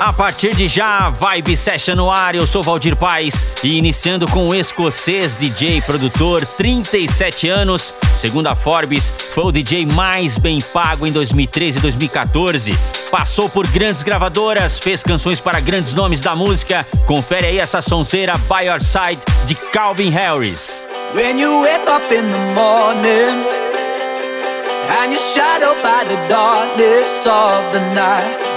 A partir de já, Vibe Session no ar, eu sou Valdir Paz e iniciando com o escocês DJ produtor, 37 anos, segundo a Forbes, foi o DJ mais bem pago em 2013 e 2014. Passou por grandes gravadoras, fez canções para grandes nomes da música. Confere aí essa sonzeira By Your Side de Calvin Harris. When you wake up in the morning and you're shadowed by the darkness of the night.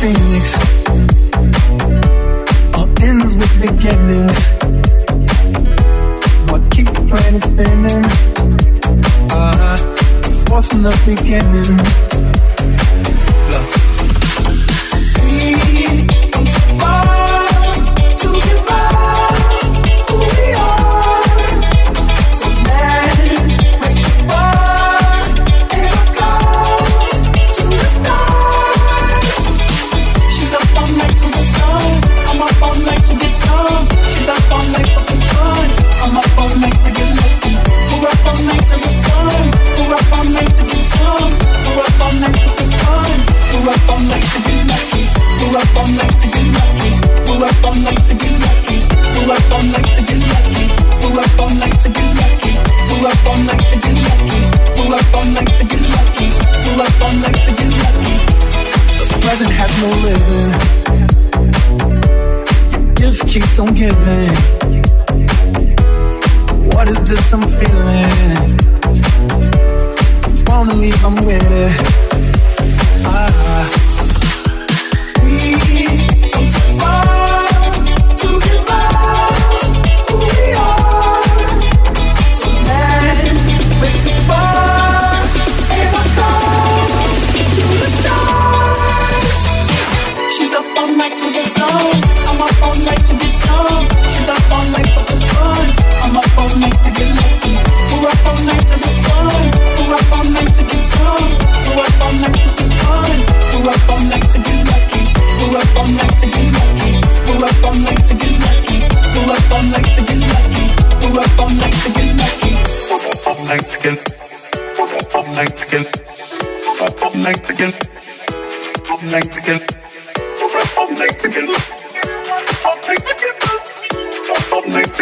Phoenix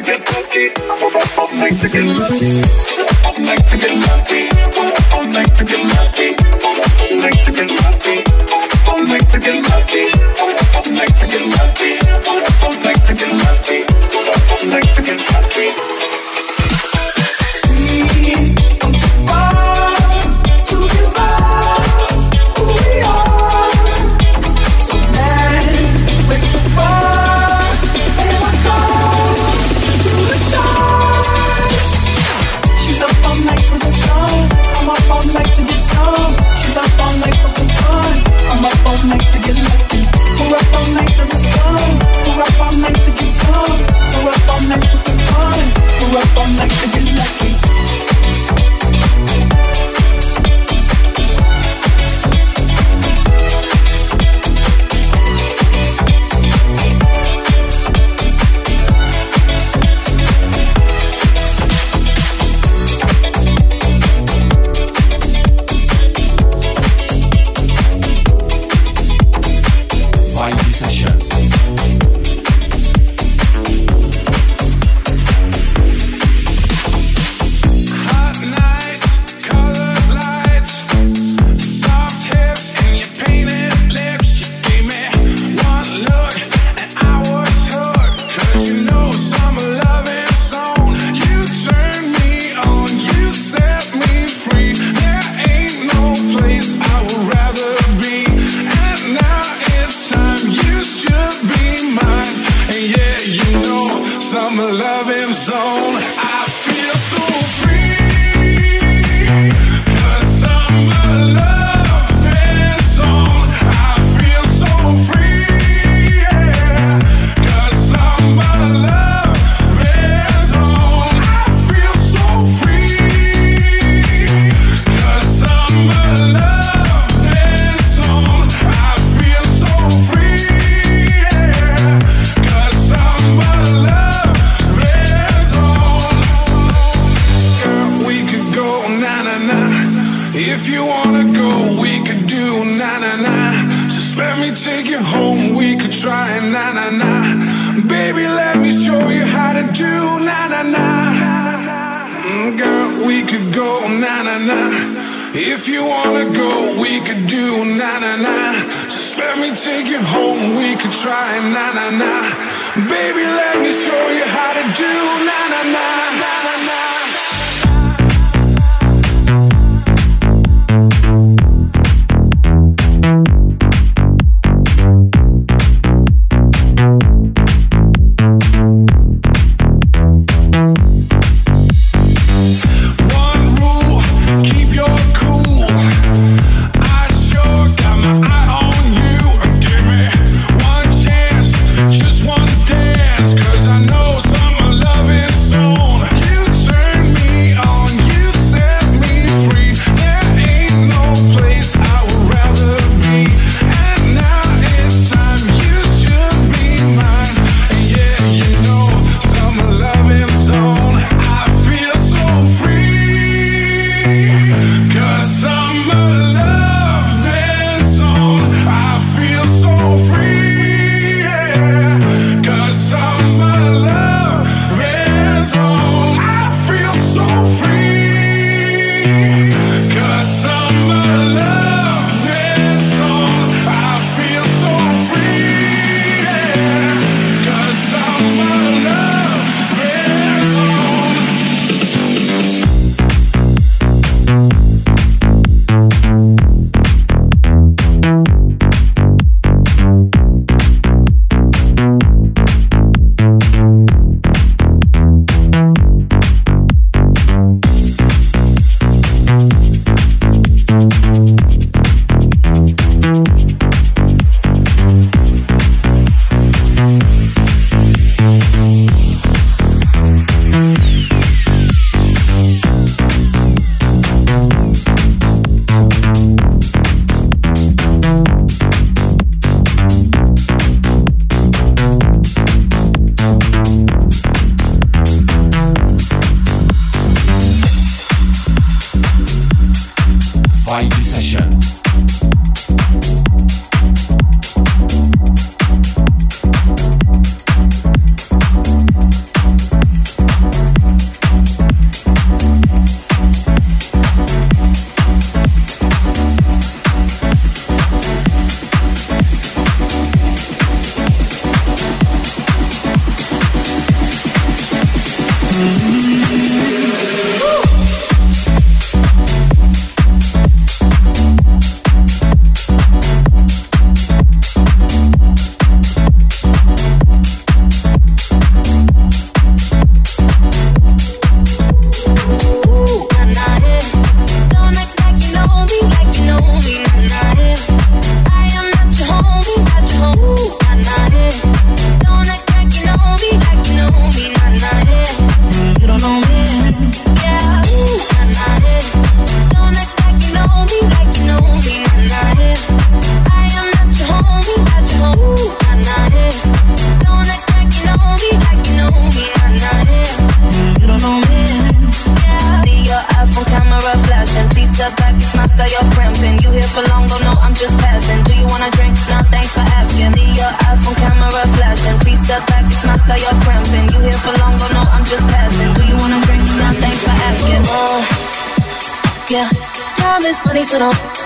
get lucky. All night to get lucky. All night get lucky. All night get lucky. All night to to get lucky. home. I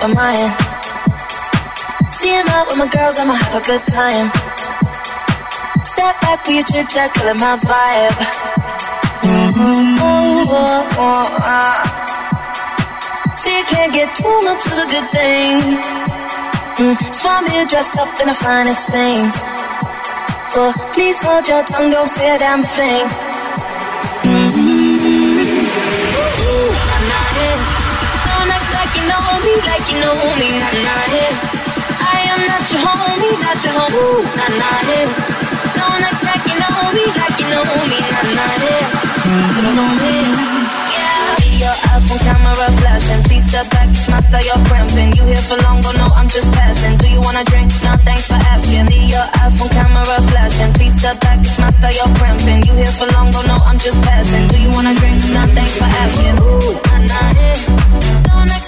lost my. Seeing out with my girls, I'ma have a good time. Step back for your chit chat, killing my vibe. Mm-hmm. Oh, oh, oh. Ah. See, you can't get too much of a good thing. Mm, mm-hmm. Swan me dressed up in the finest things. But please hold your tongue, don't say a damn thing. you know me, not not it. I am not your homie, not your homie, not not it. Don't act like you know me, like you know me, not not it. You don't know me. Yeah. Mm-hmm. Your iPhone camera flashing, please step back, it's my style, you're cramping. You here for long, oh no, I'm just passing. Do you wanna drink? No, thanks for asking. See your iPhone camera flashing, please step back, it's my style, you're cramping. You here for long, oh no, I'm just passing. Do you wanna drink? No, thanks for asking. Ooh, not, not it. Don't act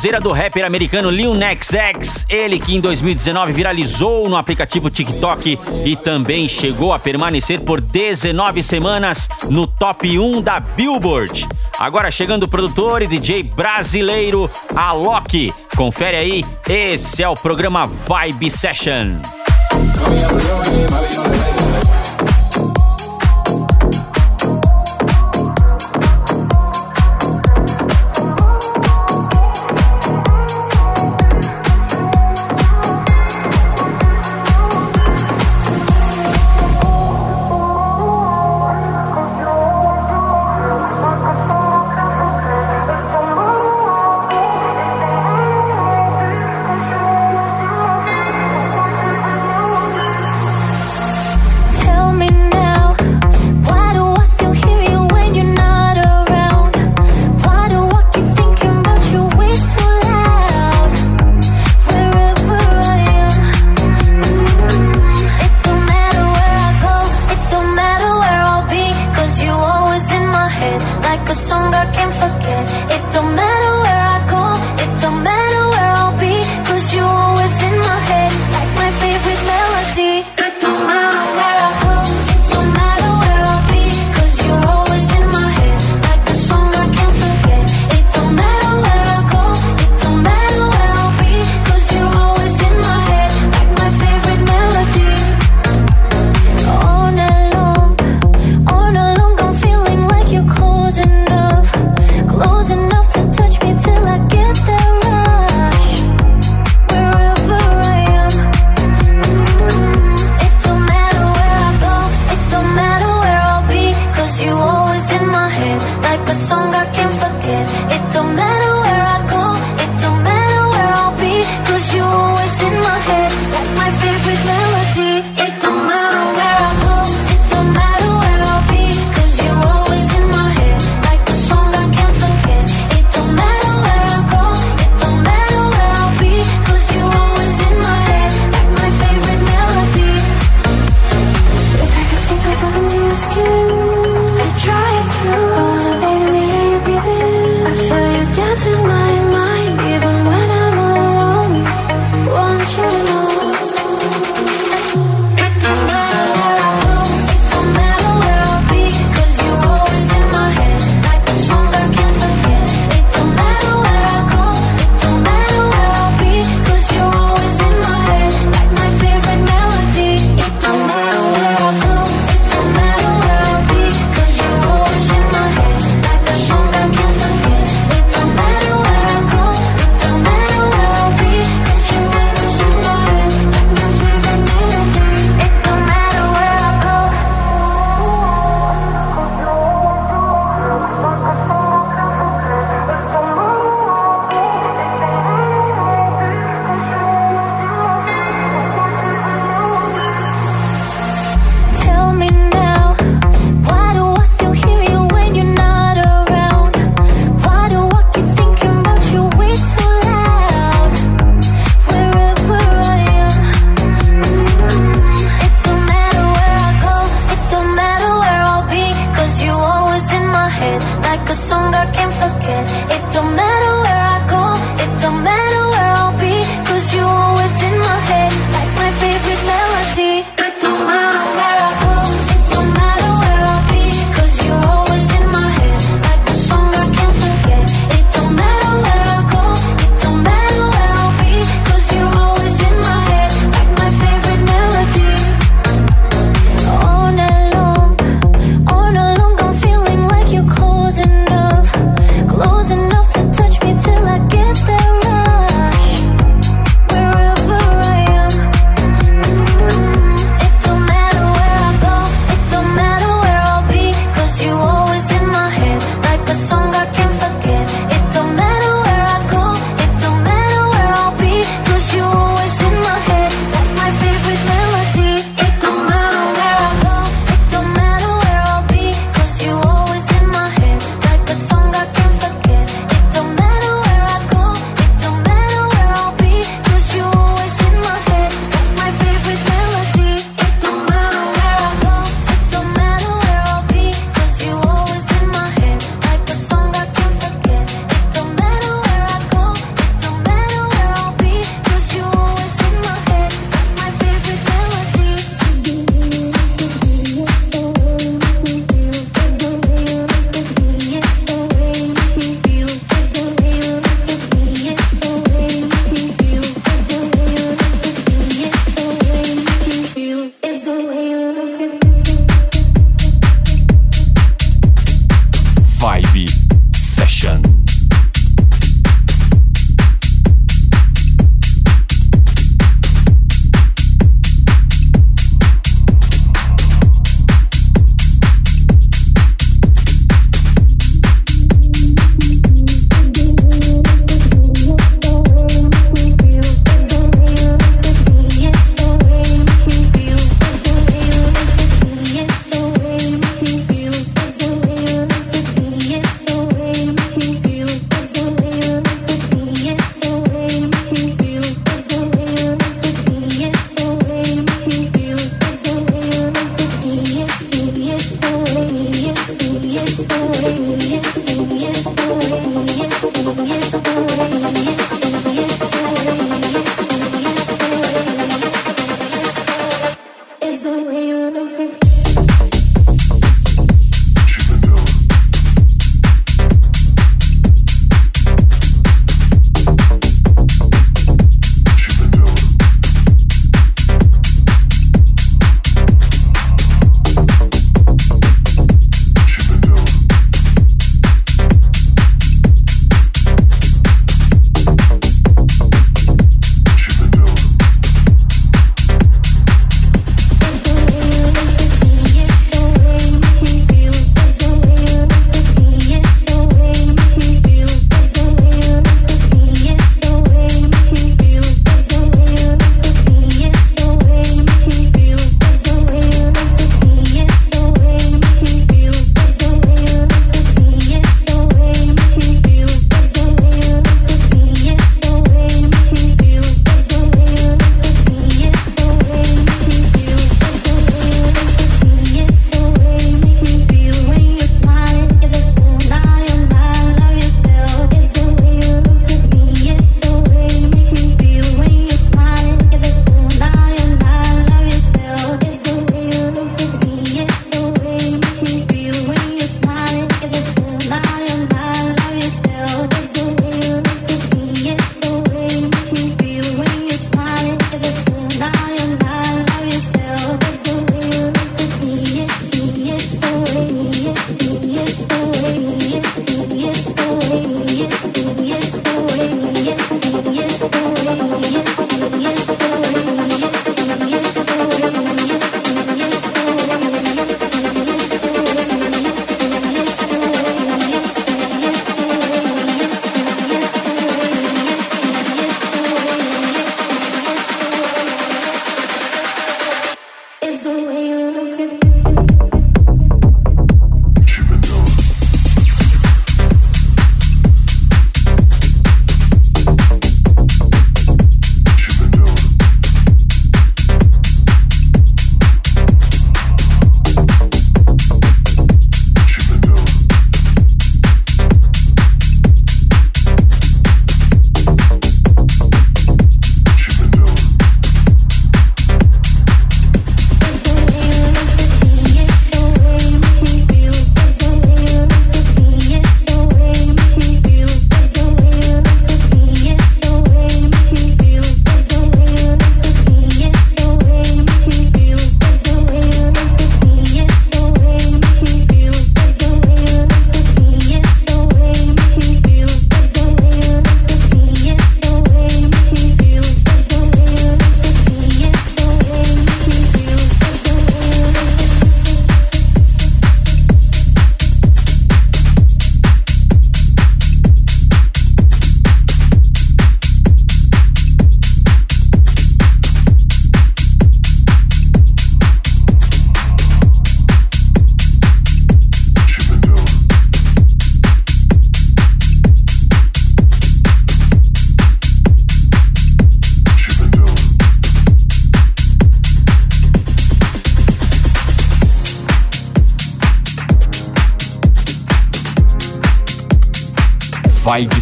sonzeira do rapper americano Lil Nas X, ele que em 2019 viralizou no aplicativo TikTok e também chegou a permanecer por 19 semanas no top 1 da Billboard. Agora chegando o produtor e DJ brasileiro Alok. Confere aí, esse é o programa Vibe Session.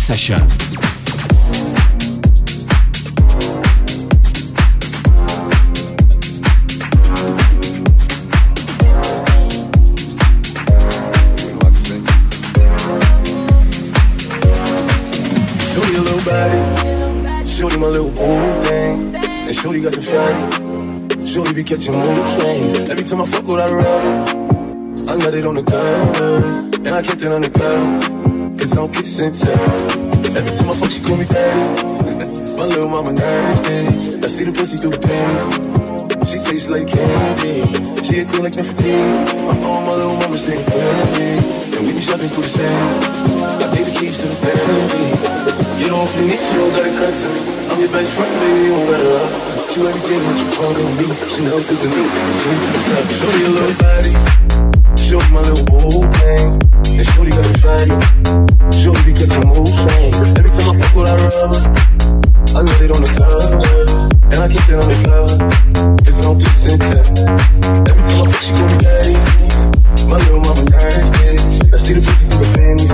Session. Shorty my little boo thing, and shorty got the fatty. Shorty be catching mood swings. Every time I fuck with her rubber, I nut it on the covers, and I kept it on the cover. It's on kiss and tell. Every time I fuck, she call me daddy. My little mama nasty. I see the pussy through the panties. She tastes like candy. She a queen like Nefertiti. I'm own, my little mama sing candy. And we be shopping through the sand. I gave the keys to the Bentley. You don't feel me, you don't gotta cut to me. I'm your best friend, baby, you don't gotta lie. You everything that you want on me. Chanel to the new. Show me a little body. Show my little boo thing. And shorty got a body. Shorty be catching mood swings. Every time I fuck with her rubber, I get it on the cover. And I keep it on the cover. It's on this and. Every time I fuck, she call me daddy. My little mama nasty. I see the pussy through the panties.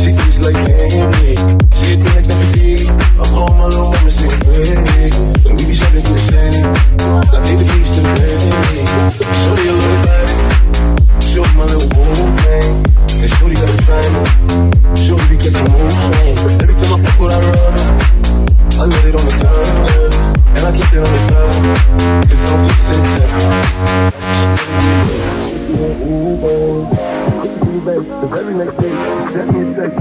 She says like candy. She a like Nefertiti. I call my little mama, she a pretty. And we be shopping through the city. Like in the east and the Shorty a little tight. Show my little boy thing. And shorty got a plan Shorty be catching moves Every time I fuck with I run I get it on the gun And I keep it on the gun Cause I'm fixing the very next day,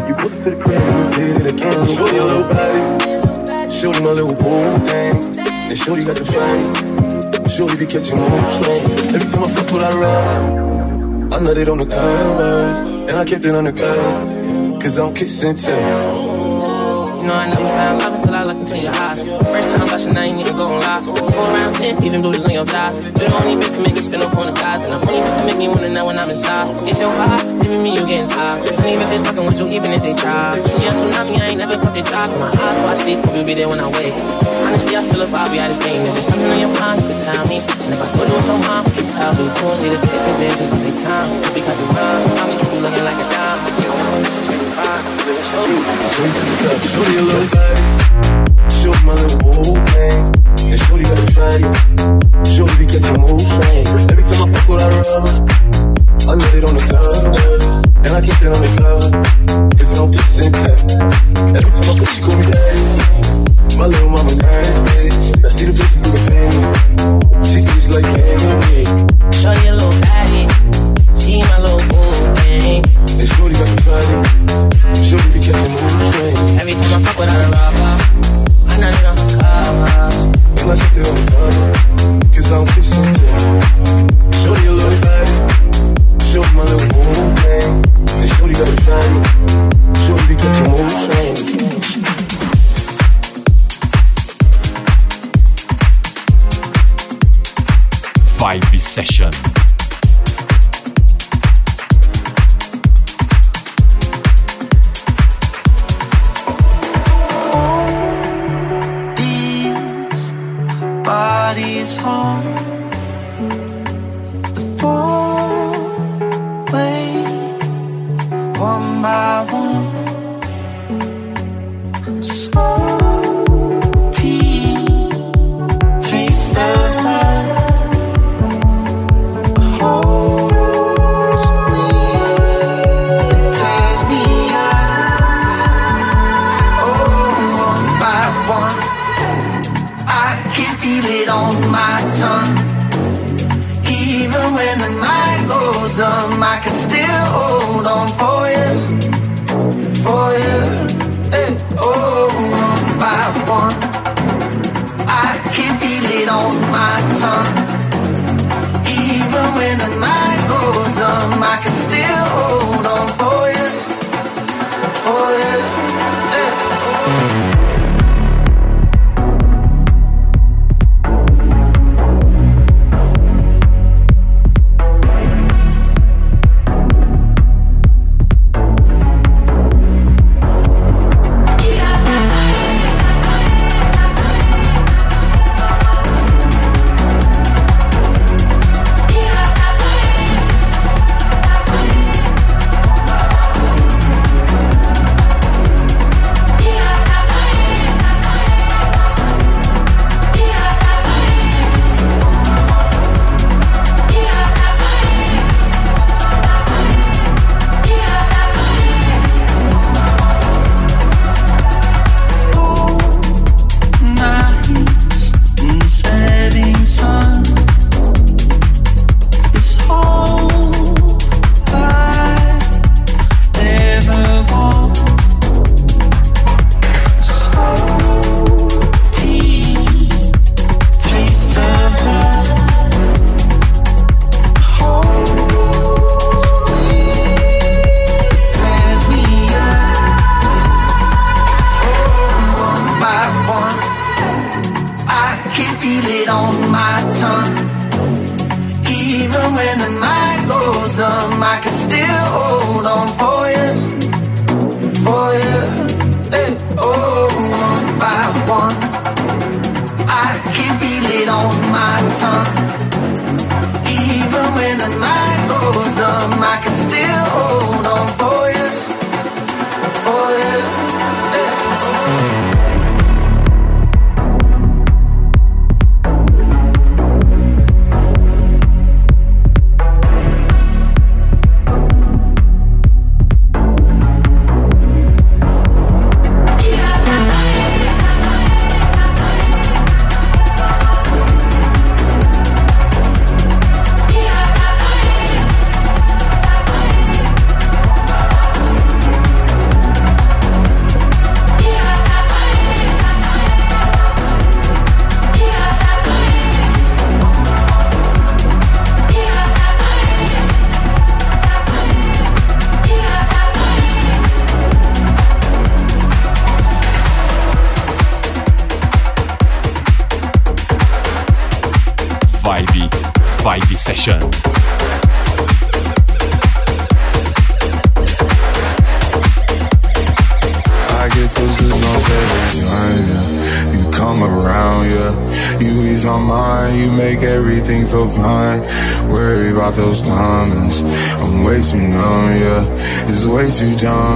you put it to the crib did it again. Show your little body, show my little boo thing. And shorty got the flame. Shorty be catching moves. Every time I fuck with I run kissing too. You know I never found love until I looked into your eyes. First time blushing, I ain't even gon' lie. Four round ten, even bruises on your thighs. You're the only bitch can make me spin off on the thighs. And I'm only bitch to make me wanna know when I'm inside. It's your vibe, giving me you getting high. Honey bitches fucking with you even if they try. A tsunami, I ain't never fucking drop. My eyes watch sleep, you'll be there when I wake. Honestly, I feel a vibe, out of pain. If there's something on your mind, you can tell me. And if I told you it's on mine, you probably cool? See the is in, just take time. Because you run, I mean, keep you looking like a dime. You know, Shorty a little tight. Shorty my little boo thing. And Shorty got the fatty. Shorty be catching mood swings. Every time I fuck with her rubber, I nut it on the cover. And I keep it on the cover. Cause I'm kissing tech. Every time I fuck, she call me daddy. My little mama nice. I see the pussy through the panties. She sees like candy. Shorty a little baddie, she my little boo thing. And Shorty got the fatty. Shorty be catching mood swings. Every time I fuck without a rubber, I know it on the covers. And I kept it on the cover. Cause I'm kissing tech. Shorty a little tight. Shorty my little boo thing. And Shorty got the fatty. Shorty be catching mood swings. Vibe Session.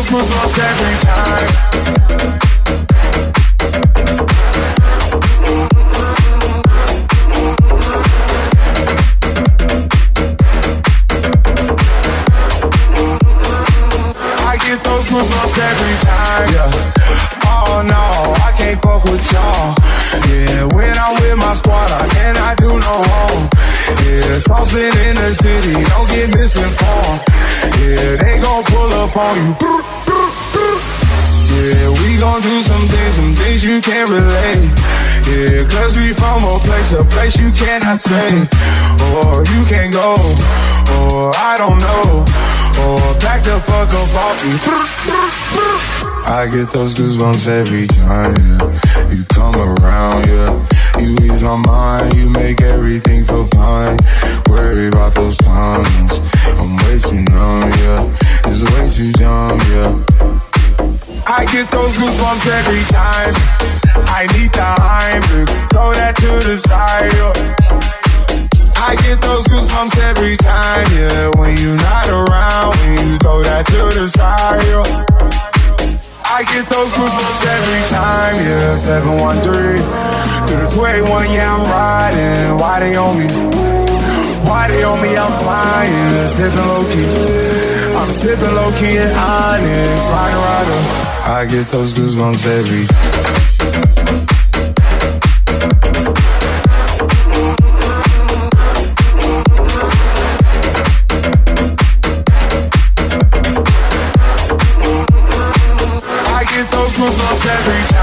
I get every goosebumps gon' up on you. Brr, brr, brr. Yeah, we gon' do some things, some things you can't relate. Yeah, cause we from a place, a place you cannot stay. Or you can't go, or I don't know. Or back the fuck up off me. I get those goosebumps every time, yeah. You come around, yeah. You ease my mind, you make everything feel fine. Worry about those comments. I'm way too numb, yeah. It's way too dumb, yeah. I get those goosebumps every time. I need the Heimlich, throw that to the side. I get those goosebumps every time, yeah. When you're not around, when you throw that to the side. I get those goosebumps every time, yeah. 713 through the 281, yeah, I'm riding. Why they on me? Why they on me? I'm flying, sipping low key. I'm sipping low key in Onyx, riding rider. I get those goosebumps every I get those goosebumps every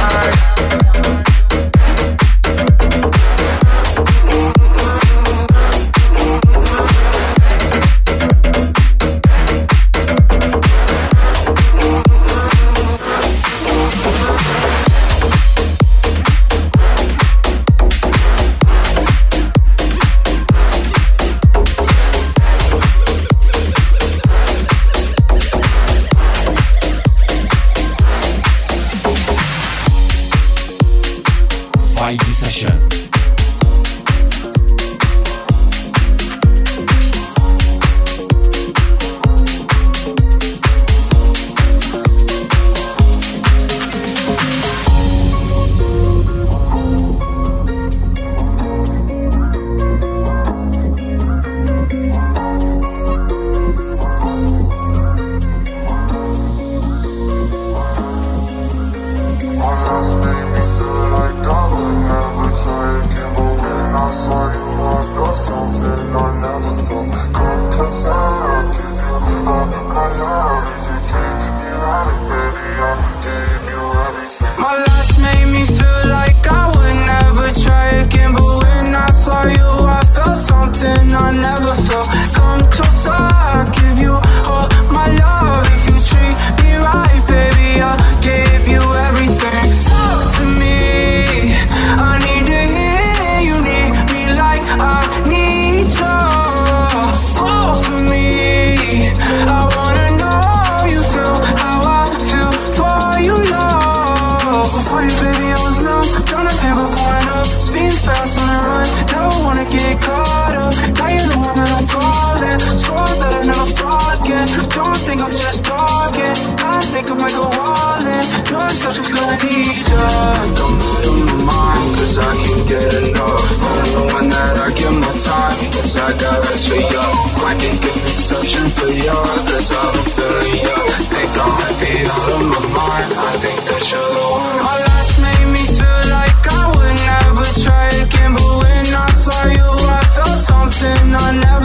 I got eyes for you. I can give exception for you, cause I've been feeling you. Think I might be out of my mind, I think that you're the one. My last made me feel like I would never try again. But when I saw you, I felt something I never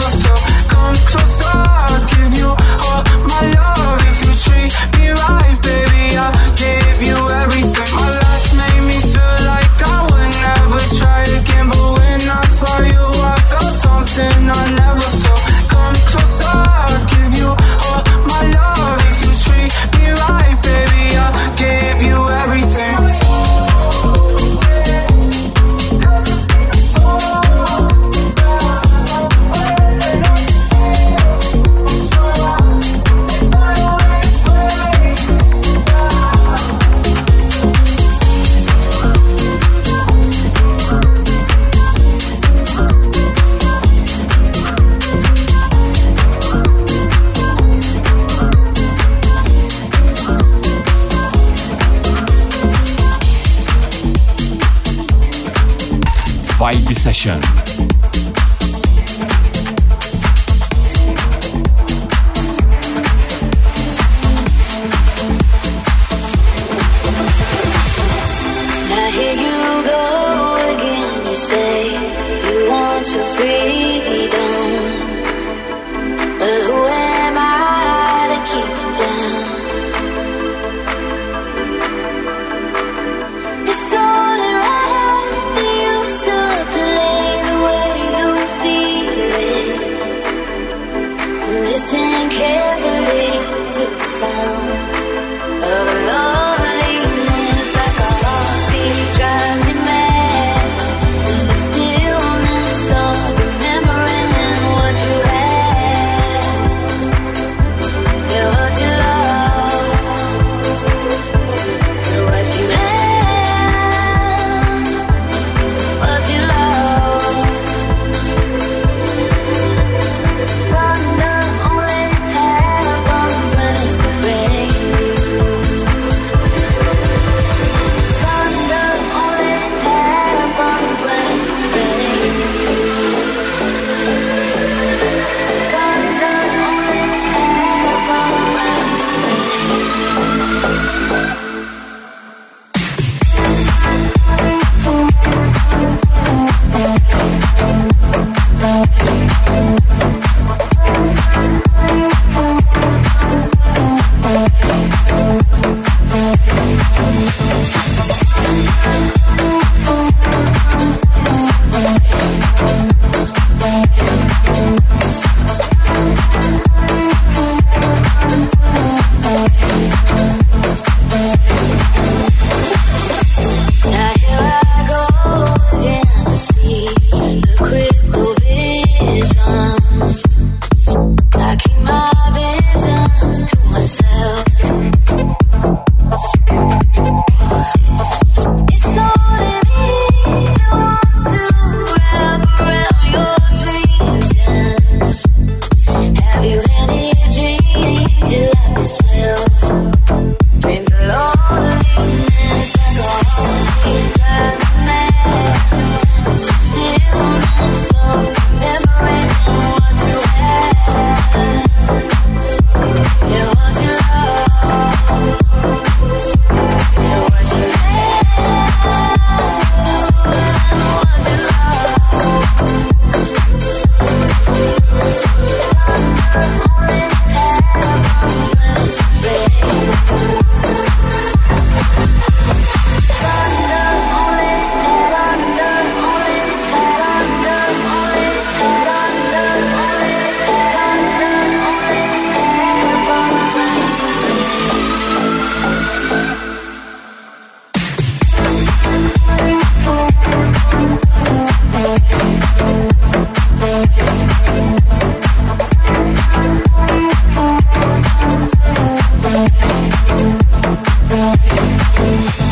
Session. Vibe,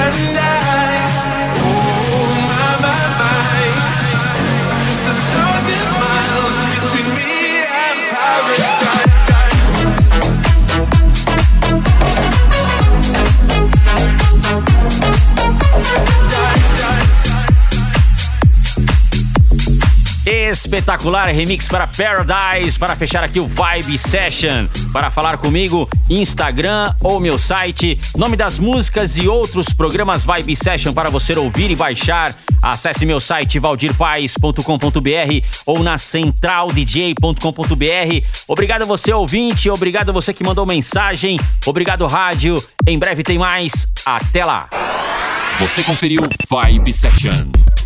And I. Espetacular remix para Paradise para fechar aqui o Vibe Session. Para falar comigo, Instagram ou meu site, nome das músicas e outros programas Vibe Session para você ouvir e baixar. Acesse meu site valdirpaes.com.br ou na centraldj.com.br. Obrigado você ouvinte, obrigado você que mandou mensagem, obrigado rádio. Em breve tem mais. Até lá. Você conferiu Vibe Session.